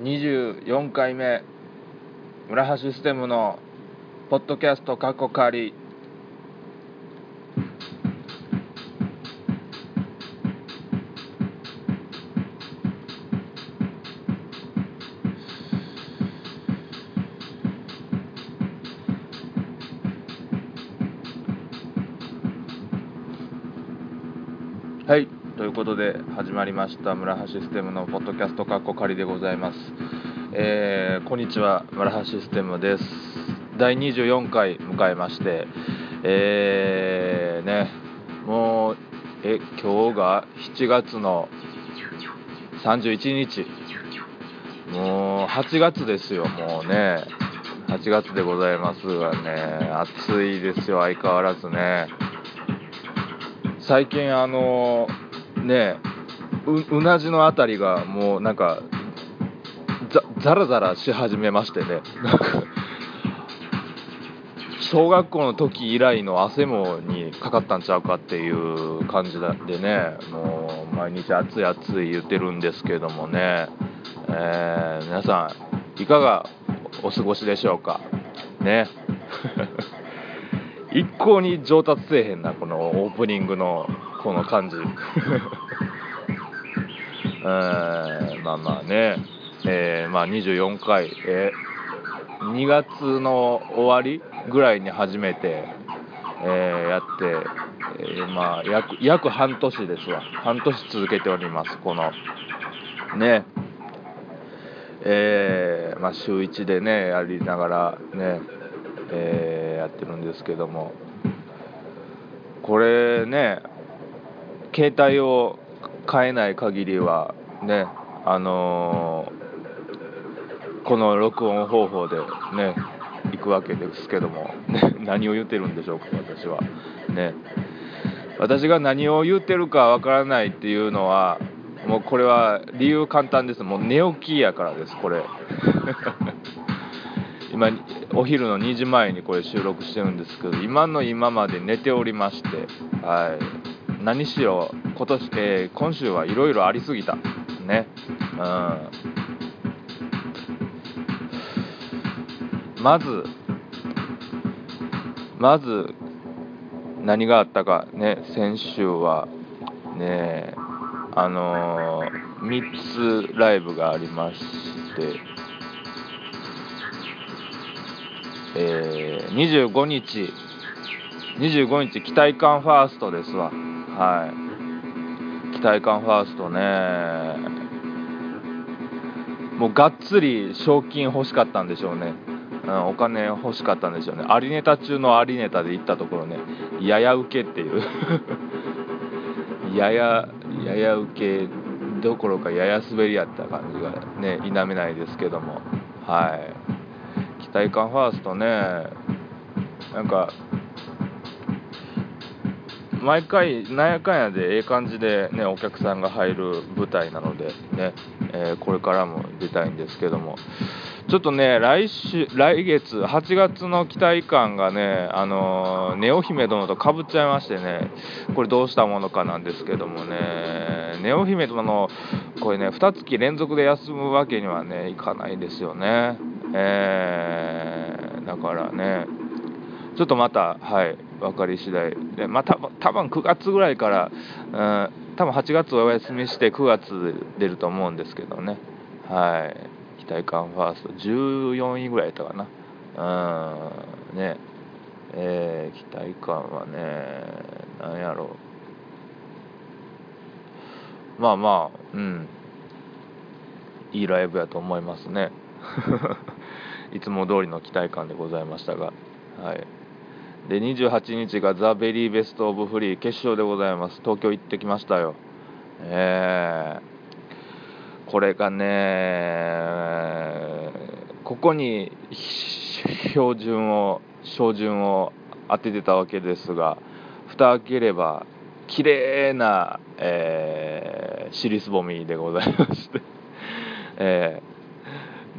24回目村橋ステムのポッドキャスト過去仮ことで始まりました村橋システムのポッドキャストかっこ仮でございます。えーこんにちは村橋システムです。第24回迎えましてえーねもうえ今日が7月の31日。もう8月ですよもうね。8月でございますがね暑いですよ相変わらずね。最近あのねううなじのあたりがもうなんかざザラザラし始めましてね。なんか小学校の時以来の汗もにかかったんちゃうかっていう感じでねもう毎日暑い暑い言ってるんですけどもね、えー皆さんいかがお過ごしでしょうか？ね。一向に上達せえへんなこのオープニングの。この感じ。えーまあまあね、えーまあ、24回、えー2月の終わりぐらいに初めて、えーやって、えーまあ約約半年ですわ。半年続けております。このね。えーまあ、週1でねやりながらね、えーやってるんですけども。これね携帯を変えない限りはねあのーこの録音方法でね行くわけですけども、ね、何を言ってるんでしょうか私は。ね。私が何を言ってるかわからないっていうのはもうこれは理由簡単です。もう寝起きやからですこれ。今お昼の2時前にこれ収録してるんですけど今の今まで寝ておりましてはい。何しろ今年、えー今週はいろいろありすぎたね。うん。まずまず何があったかね先週はねあのー、3つライブがありましてえー、25日25日期待感ファーストですわ。はい。期待感ファーストね。もうがっつり賞金欲しかったんでしょうね、うん、お金欲しかったんでしょうね。ありネタ中のありネタで行ったところね。やや受けっていう。やややや受けどころかやや滑りやった感じがね否めないですけども。はい。期待感ファーストね。なんか毎回なんやかんやでええ感じでねお客さんが入る舞台なのでね、えーこれからも出たいんですけども。ちょっとね来週来月8月の期待感がねあのネオ姫殿とかぶっちゃいましてねこれどうしたものかなんですけどもね。ネオ姫殿のこれね2月連続で休むわけにはねいかないですよね。えーだからねちょっとまた、はい、分かり次第。で、まあ、た多分9月ぐらいから、うん、多分8月お休みして9月出ると思うんですけどね、はい、期待感ファースト、14位ぐらいやったかな、うん、ね、えー期待感はね、なんやろ。う、まあまあ、うん、いいライブやと思いますね。いつも通りの期待感でございましたが、はい。で28日がザ・ベリーベスト・オブ・フリー決勝でございます。東京行ってきましたよ。えー、これがねここに標準を照準を当ててたわけですが蓋開ければ綺麗な、えー、尻すぼみでございまして、えー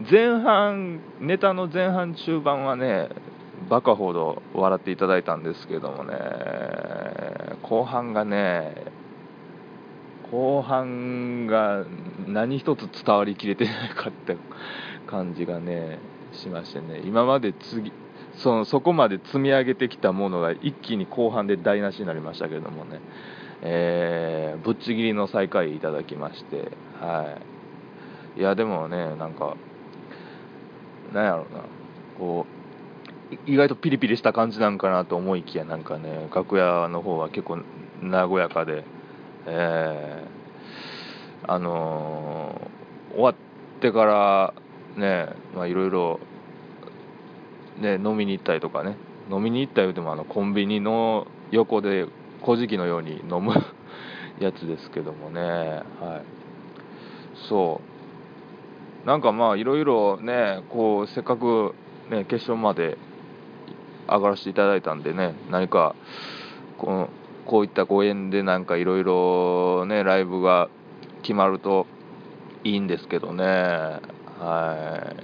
前半ネタの前半中盤はねバカほど笑っていただいたんですけどもね後半がね後半が何一つ伝わりきれてないかった感じがねしましてね今まで次そのそこまで積み上げてきたものが一気に後半で台無しになりましたけどもね、えー、ぶっちぎりの最下位いただきましてはい。いやでもねなんかなんやろうなこう意外とピリピリした感じなんかなと思いきやなんかね楽屋の方は結構和やかでえー、あのー、終わってからねまあいろいろね、飲みに行ったりとかね飲みに行ったりでもあのコンビニの横で小じのように飲む やつですけどもねはい。そう。なんかまあいろいろねこうせっかくね決勝まで上がらせていただいたんでね何かこのこういったご縁でなんかいろいろねライブが決まるといいんですけどね。は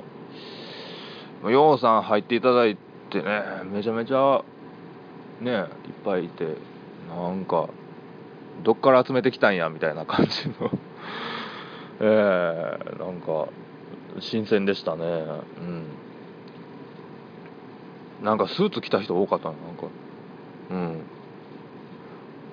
い。ようさん入っていただいてねめちゃめちゃねいっぱいいてなんかどっから集めてきたんやみたいな感じの。えー、なんか新鮮でしたね。うん。なんかスーツ着た人多かったなんか。うん。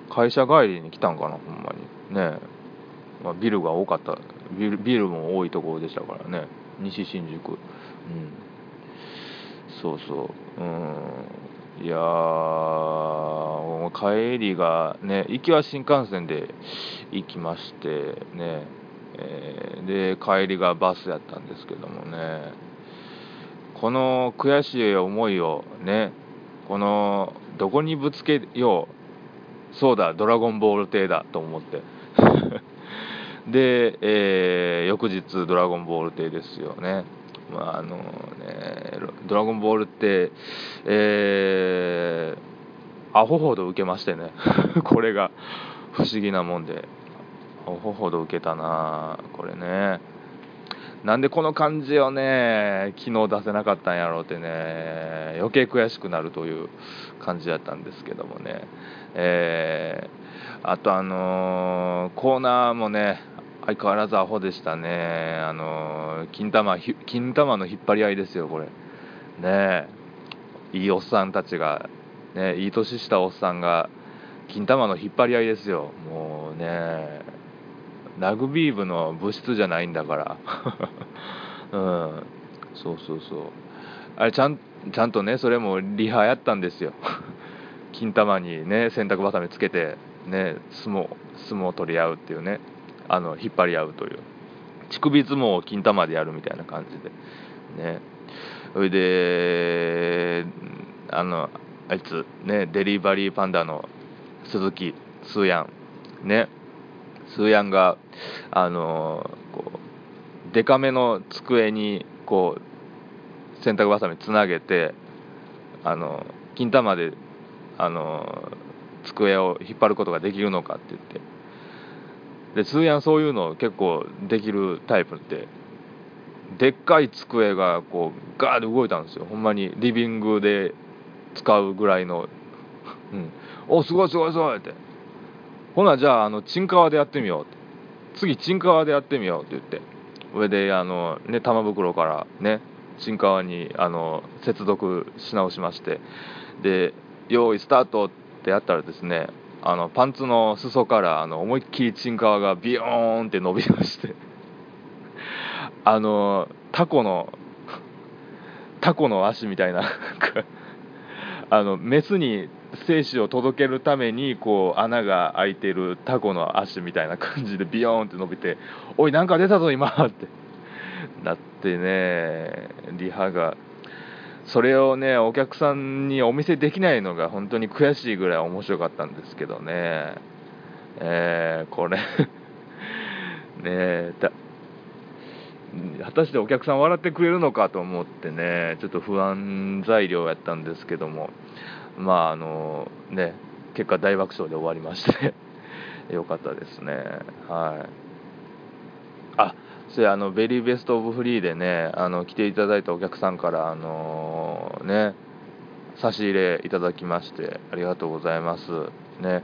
会社帰りに来たんかなほんまに。ねえ。まあ、ビルが多かった。ビルビルも多いところでしたからね。西新宿。うん。そうそう。うん。いや帰りがね行きは新幹線で行きましてね、えー、で帰りがバスやったんですけどもね。この悔しい思いをねこのどこにぶつけようそうだドラゴンボール艇だと思って。で、えー、翌日ドラゴンボール艇ですよね。まああのね「ドラゴンボール」って、えー、アホほど受けましてね。これが不思議なもんで。アホほど受けたなこれね。なんでこの感じをね昨日出せなかったんやろうってね余計悔しくなるという感じだったんですけどもねえー、あとあのー、コーナーもね相変わらずアホでしたね。あの、金玉、金玉の引っ張り合いですよ、これ。ねいいおっさんたちが、ねいい年したおっさんが、金玉の引っ張り合いですよ。もうねラグビー部の部室じゃないんだから。うん。そうそうそう。あれ、ちゃん、ちゃんとね、それもリハやったんですよ。金玉にね、洗濯ばさみつけて、ね、相撲、相撲取り合うっていうね。あの引っ張り合うという乳首相撲を金玉でやるみたいな感じでねそれであのあいつねデリバリーパンダの鈴木スーヤンねスーヤンがあのこうデカめの机にこう洗濯ばさみつなげてあの金玉であの机を引っ張ることができるのかって言って。で通夜そういうの結構できるタイプってでっかい机がこうガーッと動いたんですよ。ほんまにリビングで使うぐらいの。うん。おすごいすごいすごいって。ほなじゃああのチンカワでやってみよう次チンカワでやってみようって言って。上であのね玉袋からねチンカワにあの接続し直しまして。で用意スタートってやったらですねあのパンツの裾からあの思いっきりチンカワがビヨーンって伸びまして。あのタコのタコの足みたいなあのメスに精子を届けるためにこう穴が開いてるタコの足みたいな感じでビヨーンって伸びて「おいなんか出たぞ今!」ってなってねリハがそれをねお客さんにお見せできないのが本当に悔しいぐらい面白かったんですけどねえー、これ ねだ果たしてお客さん笑ってくれるのかと思ってねちょっと不安材料やったんですけどもまああのね結果大爆笑で終わりまして よかったですね。はい。あそれあのベリーベストオブフリーでねあの来ていただいたお客さんからあのね差し入れいただきましてありがとうございます。ね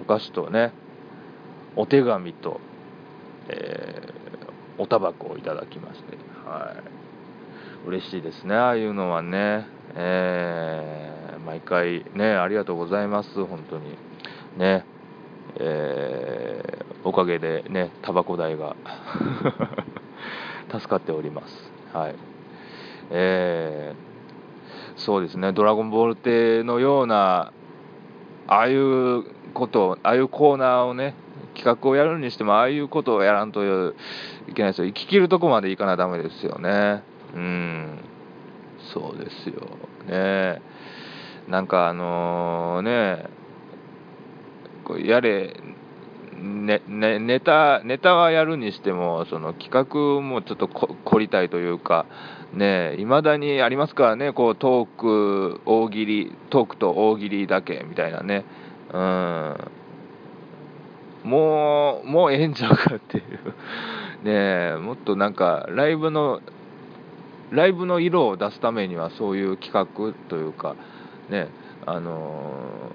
お菓子とねお手紙と、えおタバコをいただきまして。はい。嬉しいですね。ああいうのはね。えー、毎回ねありがとうございます。本当に。ね。えー、おかげでねタバコ代が 助かっております。はい。えー、そうですね「ドラゴンボール」亭のようなああいうことああいうコーナーをね企画をやるにしてもああいうことをやらんといけないですよ。生き切るとこまでいかなダメですよね。うん。そうですよね。なんかあのー、ね。やれ。ねね、ネタネタはやるにしてもその企画もちょっと凝りたいというか。ね未だにありますからね。こうトーク大喜利トークと大喜利だけみたいなね。うん。もうもうええんちゃうかっていう。ねもっとなんかライブのライブの色を出すためにはそういう企画というかねあの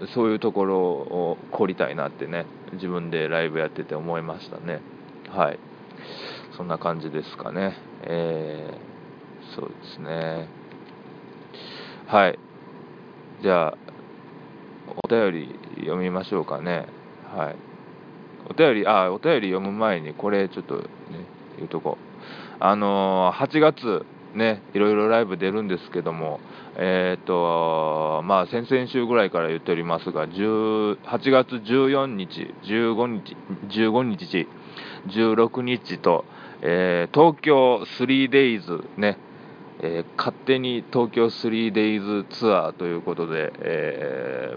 ー、そういうところを凝りたいなってね自分でライブやってて思いましたね。はい。そんな感じですかね。えー、そうですね。はい。じゃあお便り読みましょうかね。はい。お便りあお便り読む前にこれちょっとね言うとこ。あのー、8月ねいろいろライブ出るんですけどもえっ、ー、とまあ先々週ぐらいから言っておりますが8月14日15日15日16日と、えー、東京 3days ねえー、勝手に東京 3days ツアーということで、え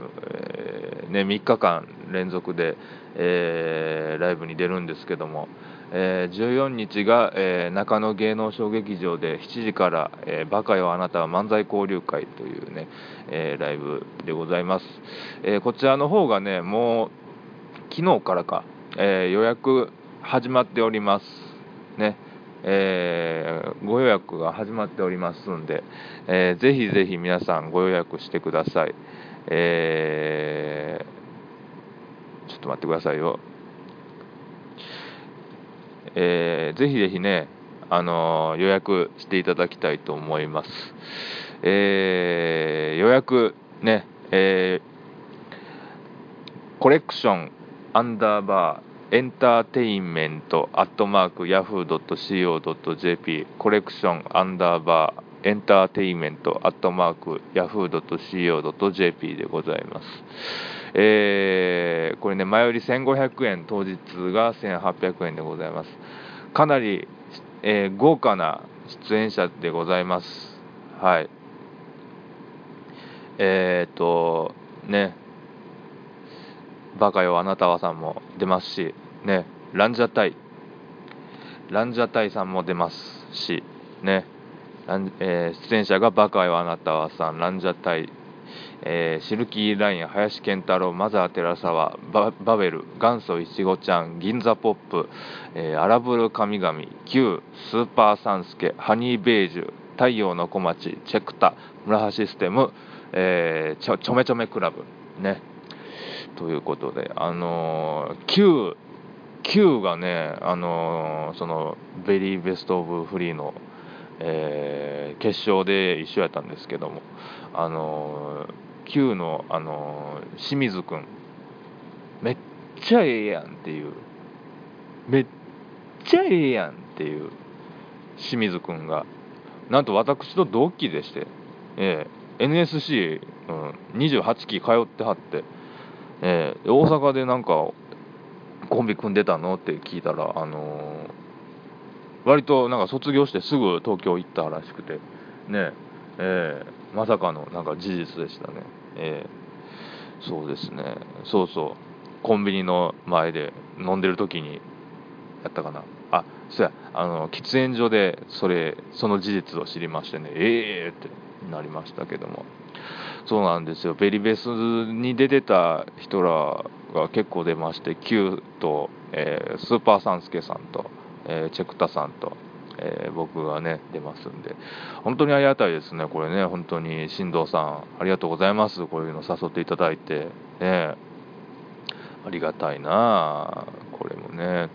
ー、ね、3日間連続で、えー、ライブに出るんですけども、え、14日が、え、中野芸能小劇場で7時から「えー、バカよあなたは漫才交流会」というね、えライブでございます、えこちらの方がねもう昨日からか、え予約始まっております。ね。えー、ご予約が始まっておりますんで、えー、ぜひぜひ皆さんご予約してください。えー、ちょっと待ってくださいよ。えー、ぜひぜひね、あの、予約していただきたいと思います。えー、予約ね、えー、コレクションアンダーバーエンターテインメントアットマークヤフー .co.jp コレクションアンダーバーエンターテインメントアットマークヤフー .co.jp でございます。えー、これね、前より1500円、当日が1800円でございます。かなり、えー、豪華な出演者でございます。はい。えー、と、ね、バカよあなたはさんも出ますし、ね、ランジャタイ、ランジャタイさんも出ますし、ね、えー、出演者がバカよあなたはさん、ランジャタイ、えー、シルキーライン、林健太郎、マザー寺沢、ババベル、元祖いちごちゃん、銀座ポップ、えー、アラブル神々、Q、スーパーサンスケ、ハニーベージュ、太陽の小町、チェクタ、村橋システム、えー、ちょちょめちょめクラブ、ね。ということで、あのー、Q、Q がね、あのー、その、ベリーベストオブフリーの、えー、決勝で一緒やったんですけども、あのー Q の、あのー、清水くん、めっちゃええやんっていう、めっちゃええやんっていう清水くんが、なんと私と同期でして、えー、NSC、うん、28期通ってはって、えー、大阪でなんかコンビ組んでたの？って聞いたら、あのー、割となんか卒業してすぐ東京行ったらしくて、ねえーまさかのなんか事実でしたね。えー、そうですね。そうそう。コンビニの前で飲んでる時にやったかな。あ、そうや、あの、喫煙所でそれ、その事実を知りましてね、ええー、ってなりましたけども。そうなんですよ。ベリベスに出てた人らが結構出まして、Q と、えー、スーパーサンスケさんと、えー、チェクタさんと、えー、僕がね、出ますんで、本当にありがたいですね、これね、本当に、進藤さん、ありがとうございます、こういうの誘っていただいて、ね、ありがたいなこれもね、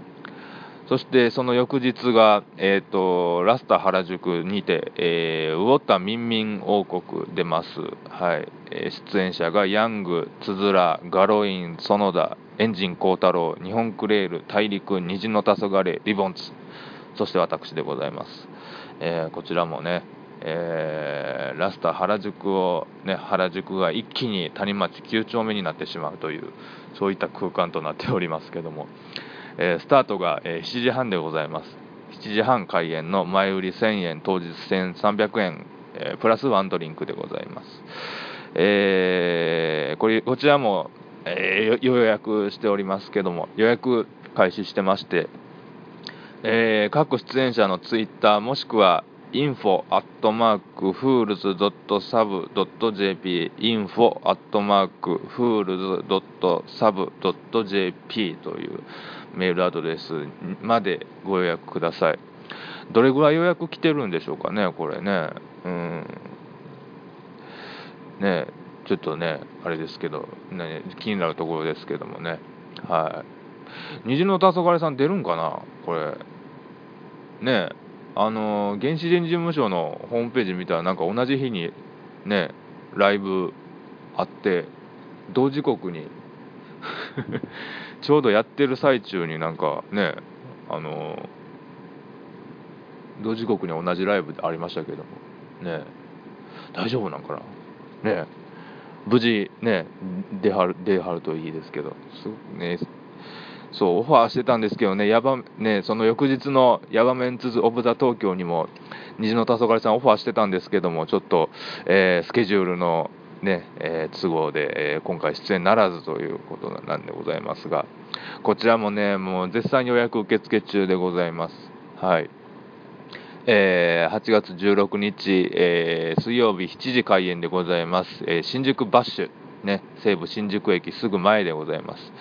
そしてその翌日が、えーと、ラスタ原宿にて、えー、ウォッタミンミン王国出ます、はい。え、出演者がヤング、つづら、ガロイン、園田、エンジン幸太郎、日本クレール、大陸、虹の黄昏、リボンツ、そして私でございます。えー、こちらもね、えー、ラスタ原宿を、ね、原宿が一気に谷町9丁目になってしまうというそういった空間となっておりますけども、えー、スタートが、え7時半でございます。7時半開演の前売り1000円当日1300円、えプラスワンドリンクでございます、えこれこちらも、え予約しておりますけども予約開始してましてえー、各出演者のツイッターもしくは info アットマーク fools.sub.jp info アットマーク fools.sub.jp というメールアドレスまでご予約ください。どれぐらい予約来てるんでしょうかねこれね。うん。ねちょっとねあれですけど、ね、気になるところですけどもね。はい。虹の黄昏さん出るんかなこれ。ね。えあの原始人事務所のホームページ見たらなんか同じ日にねライブあって同時刻に ちょうどやってる最中になんかねあの同時刻に同じライブありましたけどもね大丈夫なんかな？ね無事ね出はる出はるといいですけどすねそう、オファーしてたんですけどね、やばねその翌日のヤバメンツズ・オブ・ザ・東京にも、虹の黄昏さんオファーしてたんですけども、ちょっと、えー、スケジュールのね、えー、都合で、えー、今回出演ならずということなんでございますが、こちらもね、もう絶賛予約受付中でございます。はい。えー、8月16日、え、水曜日7時開演でございます。え、新宿バッシュ。ね、西武新宿駅すぐ前でございます。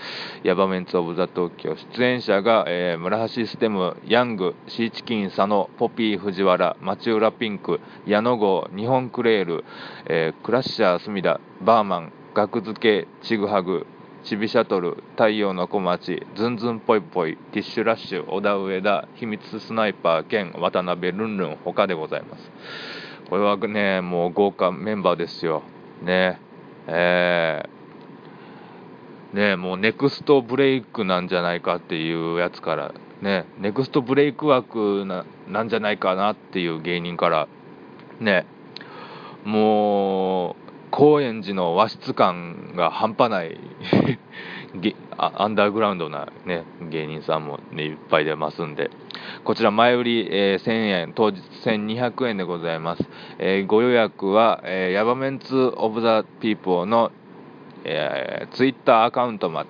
ヤバメンツ・オブ・ザ・東京。出演者が、えー、村橋ステム、ヤング、シーチキン、佐野、ポピー、藤原、町浦ピンク、矢野号、日本クレール、えー、クラッシャー、隅田、バーマン、額付け、ちぐはぐ、ちびシャトル、太陽の小町、ズンズンぽいぽい、ティッシュラッシュ、小田上田、秘密スナイパー兼渡辺ルンルン他でございます。これはね、もう豪華メンバーですよ。ね。えー、ね、もうネクストブレイクなんじゃないかっていうやつから、ね、ネクストブレイク枠ななんじゃないかなっていう芸人から、ね、もう、高円寺の和室感が半端ない。アンダーグラウンドな、ね、芸人さんも、ね、いっぱい出ますんで、こちら前売り、えー、1000円、当日1200円でございます。えー、ご予約は、えー、ヤバメンツ・オブ・ザ・ピーポーの、えー、ツイッターアカウントま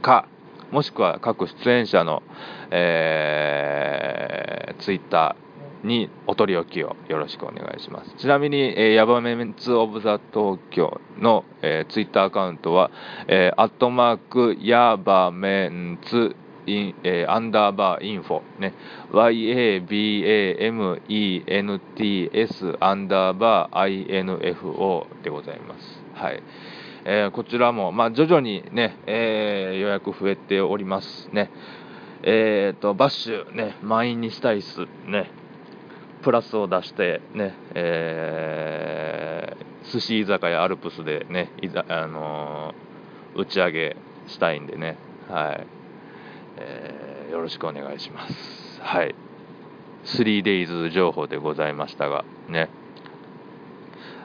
か、もしくは各出演者の、えー、ツイッター、にお取り置きをよろしくお願いします。ちなみに、えー、ヤバメンツ・オブ・ザ・東京の、えー、ツイッターアカウントは、え、アットマーク、ヤバメンツ、インえ、アンダーバーインフォ、ね、YABAMENTS アンダーバー INFO でございます。はい。えー、こちらも、まあ、徐々にね、えー、予約増えておりますね。えーと、バッシュ、ね、満員にしたいっす。ね。プラスを出してね、えー、寿司居酒屋アルプスでね、いざあのー、打ち上げしたいんでね、はい、えー、よろしくお願いします。はい。3days 情報でございましたが、ね。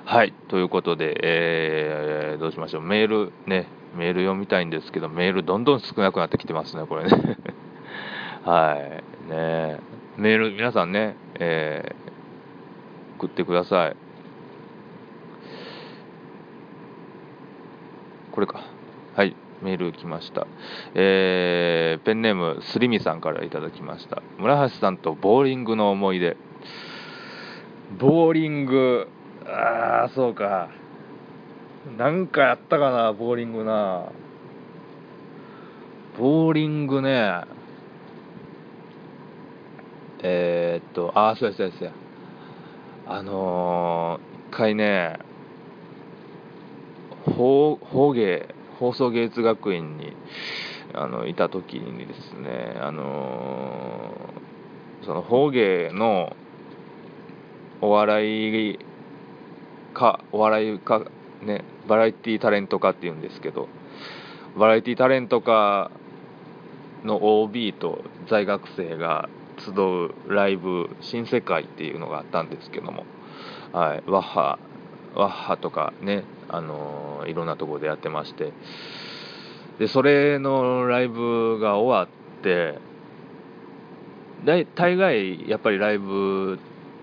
はい、ということで、えー、どうしましょう、メール、ね、メール読みたいんですけど、メールどんどん少なくなってきてますね、これね。はい、ね。メール、皆さんね、えー、送ってください。これか。はい、メール来ました。えー、ペンネーム、すりみさんからいただきました。村橋さんとボーリングの思い出。ボーリング、ああ、そうか。なんかやったかな、ボーリングな。ボーリングね。えー、っと、ああ、そうやそうやそうや。あのー、一回ね、法法芸、放送芸術学院に、あのいた時にですねあのその方言のお笑いかお笑いかねバラエティタレント化っていうんですけどバラエティタレント化の OB と在学生が集うライブ新世界っていうのがあったんですけども、はい、ワッハワッハとかね、あの、いろんなとこでやってましてでそれのライブが終わって大概やっぱりライブ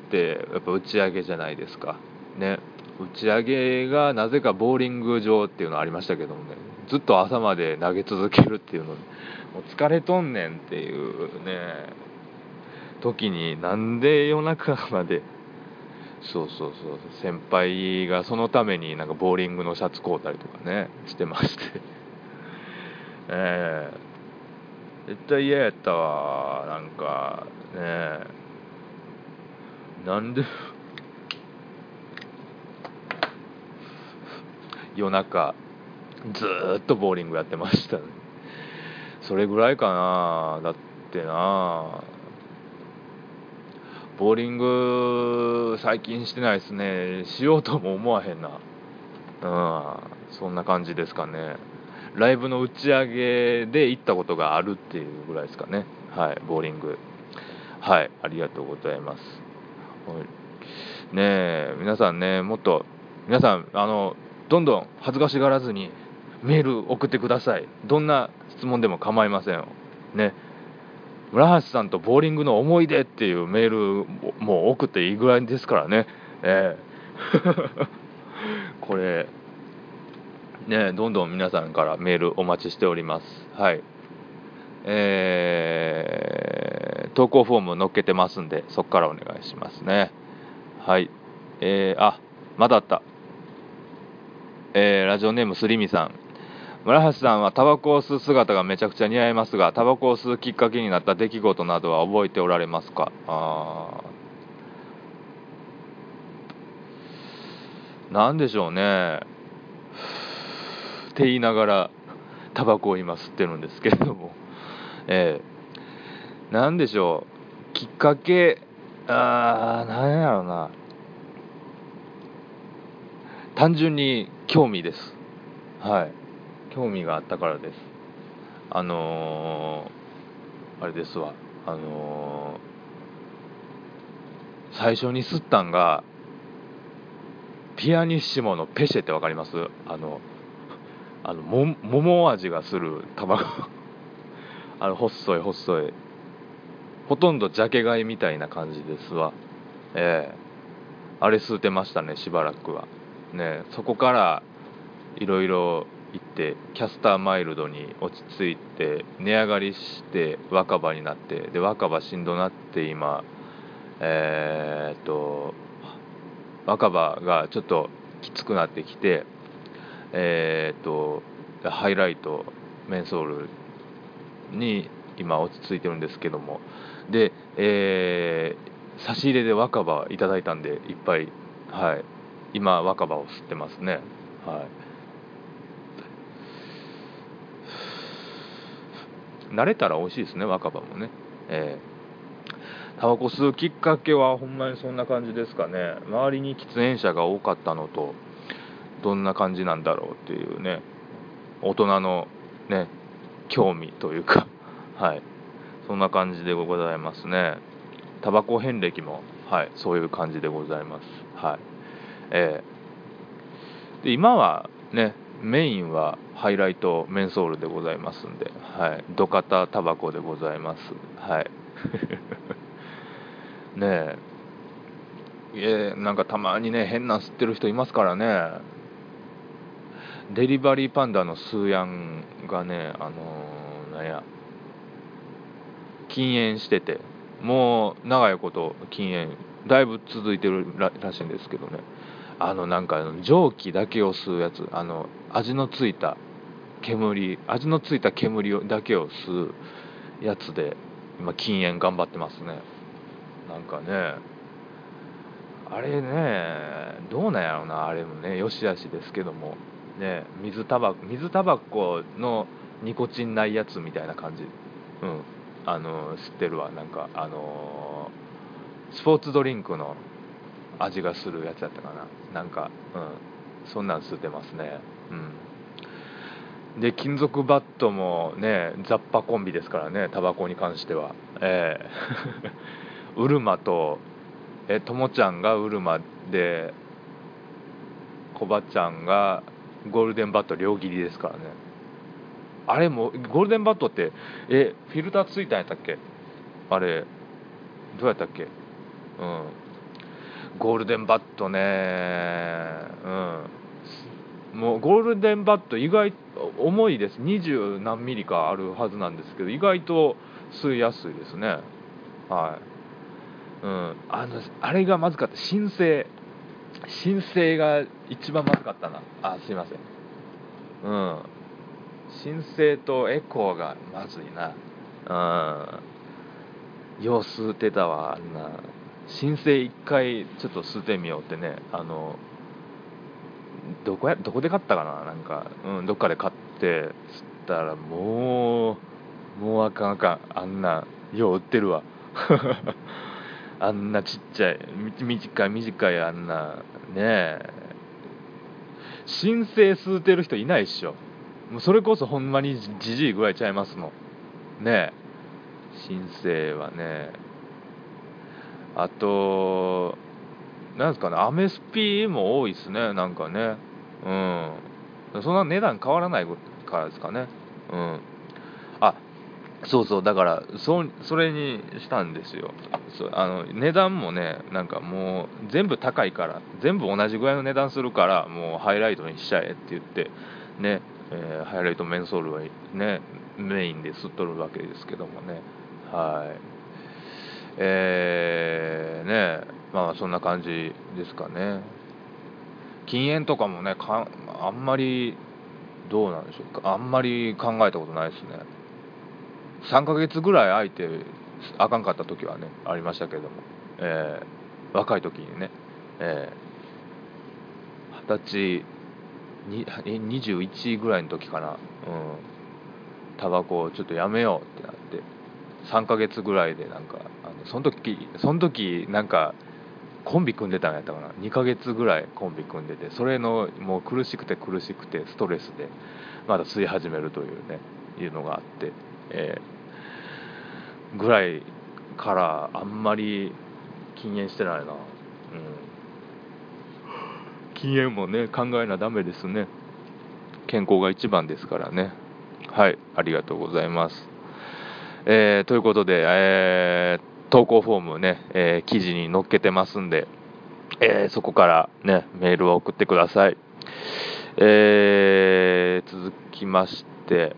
ってやっぱ打ち上げじゃないですか。ね打ち上げがなぜかボーリング場っていうのありましたけどもねずっと朝まで投げ続けるっていうのもう疲れとんねんっていうね時になんで夜中までそうそうそう先輩がそのためになんかボーリングのシャツ買うたりとかねしてまして。ええ。ー、絶対嫌やったわ。なんかねなんで夜中ずっとボーリングやってました、ね、それぐらいかな。だってな。ボーリング最近してないですね。しようとも思わへんな。うん。そんな感じですかね。ライブの打ち上げで行ったことがあるっていうぐらいですかね。はい。ボーリング。はい。ありがとうございます。ねえ皆さんねもっと皆さんあのどんどん恥ずかしがらずにメール送ってください。どんな質問でも構いません。ね。村橋さんとボーリングの思い出っていうメールもう送っていいぐらいですからね、えー、これねどんどん皆さんからメールお待ちしております。はい。えー、投稿フォーム載っけてますんでそこからお願いしますね。はい。えー、あまだあった。えー、ラジオネームすりみさん。村橋さんはタバコを吸う姿がめちゃくちゃ似合いますがタバコを吸うきっかけになった出来事などは覚えておられますか？あなんでしょうね。って言いながらタバコを今吸ってるんですけれども。えー、なんでしょう。きっかけあ何やろうな。単純に興味です。はい。興味があったからです。あのー、あれですわ。あのー、最初に吸ったんがピアニッシモのペシェって分かります？あのあのも桃味がする卵。あの細い細い。ほとんどジャケ買いみたいな感じですわ。ええ、あれ吸うてましたねしばらくは。ねそこからいろいろ行ってキャスターマイルドに落ち着いて値上がりして若葉になってで若葉しんどなって今えー、っと若葉がちょっときつくなってきてえー、っとハイライトメンソールに今落ち着いてるんですけども。で、えー、差し入れで若葉いただいたんでいっぱいはい。今若葉を吸ってますね。はい。慣れたら美味しいですね若葉もね。えー、タバコ吸うきっかけはほんまにそんな感じですかね。周りに喫煙者が多かったのとどんな感じなんだろうっていうね。大人のね興味というか。はい。そんな感じでございますね。タバコ遍歴もはいそういう感じでございます。はい。えー、で今はねメインはハイライトメンソールでございますんで、はい、ドカタタバコでございます。はい。ねえ、えなんかたまにね、変な吸ってる人いますからね。デリバリーパンダのスーヤンがね、あのー、なんや、禁煙してて、もう長いこと禁煙、だいぶ続いてるらしいんですけどね。あのなんか蒸気だけを吸うやつあの味のついた煙味のついた煙だけを吸うやつで今禁煙頑張ってますね。なんかねあれねどうなんやろうなあれもねよしあしですけども。ね水タバ水タバコのニコチンないやつみたいな感じ。うん。あの知ってるわ。なんかあのスポーツドリンクの味がするやつやったかな。なんかうん。そんなん吸ってますね。うん。で金属バットもね雑把コンビですからねタバコに関しては。ええ。ウルマとえともちゃんがウルマでコバちゃんがゴールデンバット両切りですからね。あれもゴールデンバットってえフィルターついたんやったっけ？あれどうやったっけ？うん。ゴールデンバットね。うん。もうゴールデンバット意外重いです。20何ミリかあるはずなんですけど意外と吸いやすいですね。はい。うん。あのあれがまずかった。申請。申請が一番まずかったな。あすいません。うん。申請とエコーがまずいな。うん。よう吸うてたわあんな。申請一回ちょっと吸ってみようってねあのどこやどこで買ったかな？なんか、うん、どっかで買って吸ったらもうもうあかんあかん。あんなよう売ってるわ。あんなちっちゃい短い短いあんなねえ。申請吸うてる人いないっしょ。もうそれこそほんまにじじいぐらいちゃいますのねえ。申請はねあとなんですかねアメスピも多いですねなんかね。うん。そんな値段変わらないからですかね。うん。あそうそうだからそそれにしたんですよ。そあの値段もねなんかもう全部高いから全部同じぐらいの値段するからもうハイライトにしちゃえって言ってね、えー、ハイライトメンソールはねメインで吸っとるわけですけどもね。はい。えー、ねまあそんな感じですかね。禁煙とかもねかあんまりどうなんでしょうか。あんまり考えたことないですね。3ヶ月ぐらい空いてあかんかった時はねありましたけども、えー、若い時にね、えー、20歳に21ぐらいの時かな、うん、タバコをちょっとやめようってなって。3ヶ月ぐらいでなんかあのその時その時なんかコンビ組んでたんやったかな。2ヶ月ぐらいコンビ組んでてそれのもう苦しくて苦しくてストレスでまだ吸い始めるというねいうのがあって、えー、ぐらいからあんまり禁煙してないな。うん。禁煙もね考えなダメですね。健康が一番ですからね。はいありがとうございます。えー、ということで、えー投稿フォームね、えー、記事に載っけてますんで、え、そこからね、メールを送ってください。え、続きまして、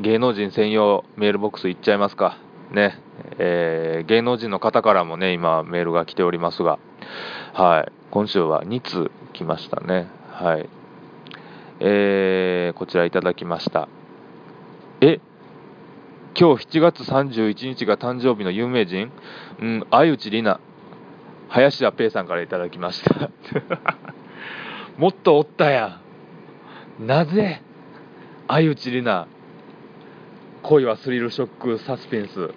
芸能人専用メールボックスいっちゃいますか。ね、え、芸能人の方からもね、今メールが来ておりますが、はい、今週は2通来ましたね。はい。え、こちらいただきました。え今日7月31日が誕生日の有名人、うん、愛内里菜、林田ペイさんからいただきました。もっとおったやん。なぜ？愛内里菜、恋はスリルショックサスペンス。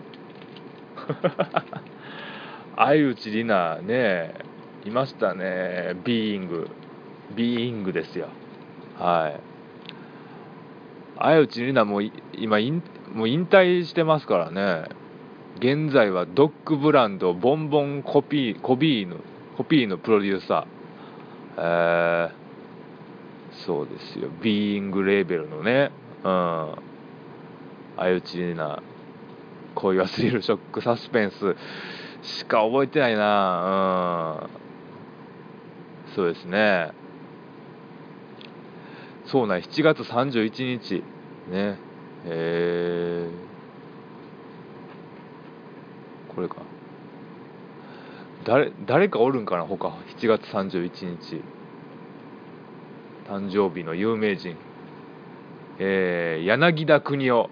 愛内里菜ね、いましたね、ビーイング。ビーイングですよ。はい。愛内里菜も今インもう引退してますからね。現在はドッグブランドボンボンコピーコビーヌコピーのプロデューサー。えー、そうですよ。ビーイングレーベルのね。うん。相内里奈恋はスリルショックサスペンス。しか覚えてないな。うん。そうですね。そうなん7月31日。ね。えこれか。誰誰かおるんかな？他。7月31日。誕生日の有名人。えー、柳田邦夫。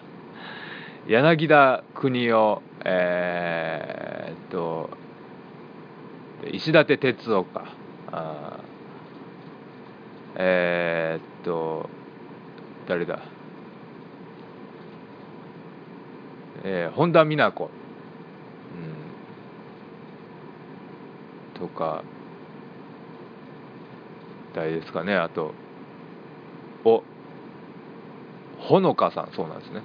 柳田邦夫。えー、っと石立哲夫か。ああえー、っ、と誰だ？えー、本田美奈子、うん、とか誰ですかね。あとおほのかさん。そうなんですね。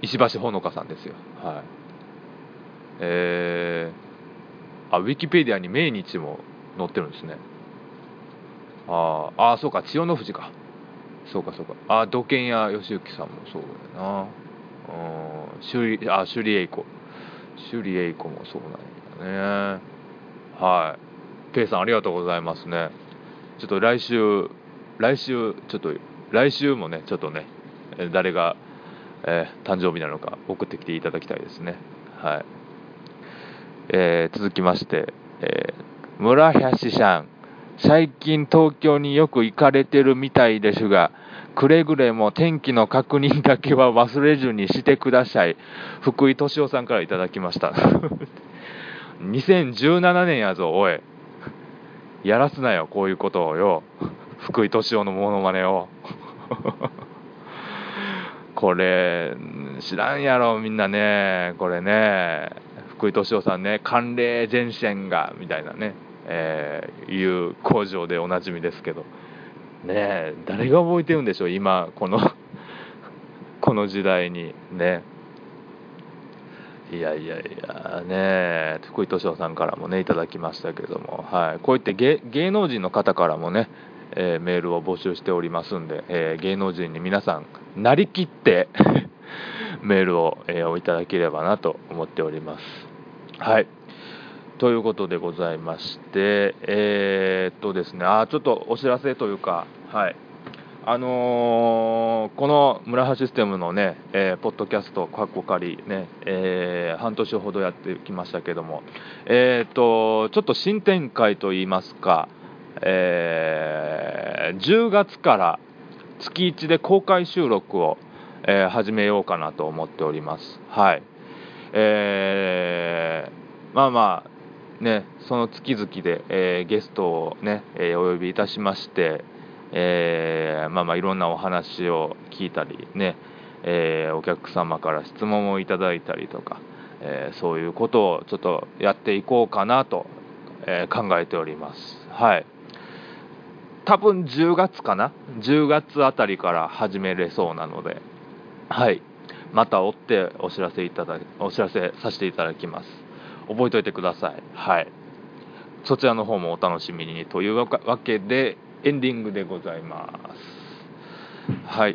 石橋ほのかさんですよ。はい。えー、あウィキペディアに命日も載ってるんですね。ああそうか千代の富士か。そうかそうか。あ土建屋義行さんもそうだよな。うん首里あ首里栄子。首里栄子もそうなんやね。はい。ペイさんありがとうございますね。ちょっと来週来週ちょっと来週もねちょっとね誰が、えー、誕生日なのか送ってきていただきたいですね。はい、えー、続きまして、えー、村橋さん。最近東京によく行かれてるみたいですが、くれぐれも天気の確認だけは忘れずにしてください。福井敏夫さんからいただきました。2017年やぞ、おい。やらすなよ、こういうことをよ。福井敏夫のモノマネを。これ、知らんやろ、みんなね。これね。福井敏夫さんね、寒冷前線が、みたいなね。えー、いう工場でおなじみですけど、ね誰が覚えてるんでしょう、今、この この時代にね。いやいやいや、ね福井敏夫さんからもね、いただきましたけども、はい、こういって芸能人の方からもね、えー、メールを募集しておりますんで、えー、芸能人に皆さん、なりきって メールを、えー、いただければなと思っております。はい。ということでございまして、えー、っとですね、あちょっとお知らせというか、はい、あのー、この村橋システムのね、えー、ポッドキャスト、かっこかりね、えー、半年ほどやってきましたけども、え、っと、ちょっと新展開といいますか、え、10月から月1で公開収録を、え、始めようかなと思っております。はい。えー、まあまあ、ね、その月々で、えー、ゲストをね、えー、お呼びいたしまして、えー、まあまあいろんなお話を聞いたりね、えお客様から質問をいただいたりとか、えそういうことをちょっとやっていこうかなと、え考えております。はい。多分10月かな ?10 月あたりから始めれそうなので、はい。また追ってお知らせいただお知らせさせていただきます。覚えておいてください。はい。そちらの方もお楽しみにというわけで、エンディングでございます。はい。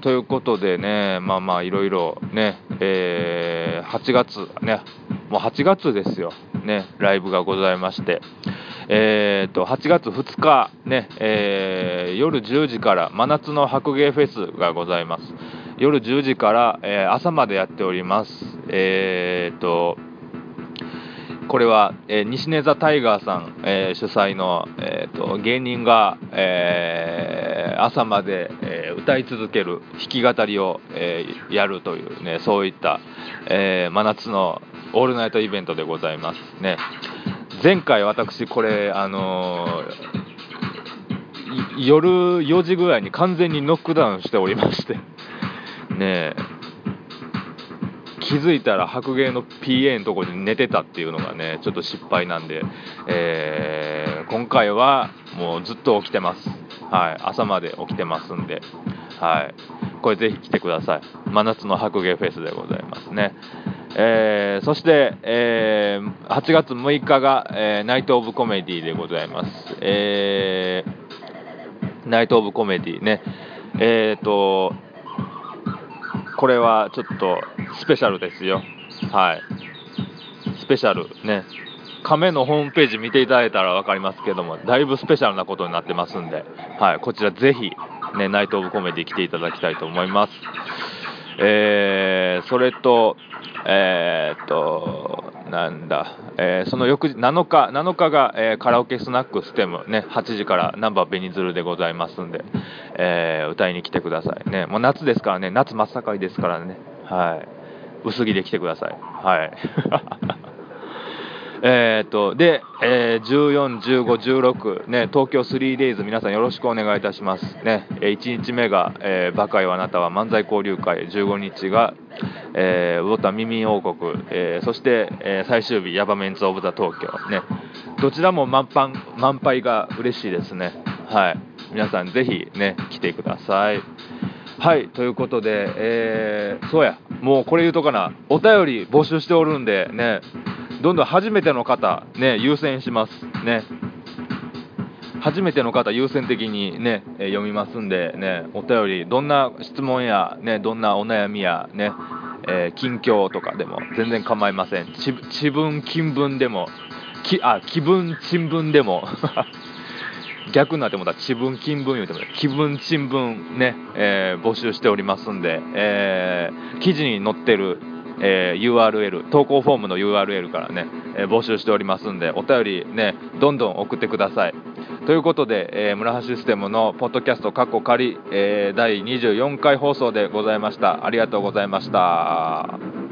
ということでね、まあまあいろいろね、えー、8月、ね、もう8月ですよ、ね、ライブがございまして、えー、と8月2日、ねえー、夜10時から真夏の白芸フェスがございます。夜10時から、えー、朝までやっております。えー、とこれは、えー、西根座タイガーさん、えー、主催の、えーと、芸人が、えー、朝まで、え歌い続ける弾き語りを、えやるという、ね、そういった、え真夏のオールナイトイベントでございます。ね、前回私これ、あの夜4時ぐらいに完全にノックダウンしておりましてね気づいたら白芸の PA のとこに寝てたっていうのがねちょっと失敗なんで、えー、今回はもうずっと起きてます、はい、朝まで起きてますんで、はい、これぜひ来てください。真夏の白芸フェスでございますね。えー、そして、えー、8月6日が、え、ナイト・オブ・コメディでございます、えー、ナイト・オブ・コメディね。えっ、とこれはちょっとスペシャルですよ。はい。スペシャルね。亀のホームページ見ていただいたら分かりますけども、だいぶスペシャルなことになってますんで、はい、こちらぜひ、ね、ナイト・オブ・コメディ来ていただきたいと思います。えー、それと、えー、っと、なんだ、えー、その翌日、7日、7日が、えー、カラオケスナックステム、ね、8時からナンバーベニズルでございますんで、えー、歌いに来てくださいね。もう夏ですからね、夏真っ盛りですからね、はい。薄着で来てください。はい。えー、っとで、えー、14、15、16、ね、東京 3days 皆さんよろしくお願いいたします。ね、1日目が、えー、バカよあなたは漫才交流会、15日が、えー、ウォタミミ王国、えー、そして、えー、最終日、ヤバメンツ・オブ・ザ・東京、ね、どちらも満帆満杯が嬉しいですね。はい、皆さんぜひね、来てください。はい、ということで、えー、そうや、もうこれ言うとかな、お便り募集しておるんでね、どんどん初めての方、ね、優先します。ね。初めての方優先的にね、え読みますんでね、お便り、どんな質問や、ね、どんなお悩みや、ね、えー、近況とかでも全然構いません。ち、ち分、金分でも、き、あ、気分、珍分でも、逆になってもた地分、金分言うても気分、珍分ね、えー、募集しておりますんで、えー、記事に載ってるえー、URL 投稿フォームの URL からね、えー、募集しておりますんでお便りねどんどん送ってください。ということで、えー、村橋システムのポッドキャスト過去仮、えー、第24回放送でございました。ありがとうございました。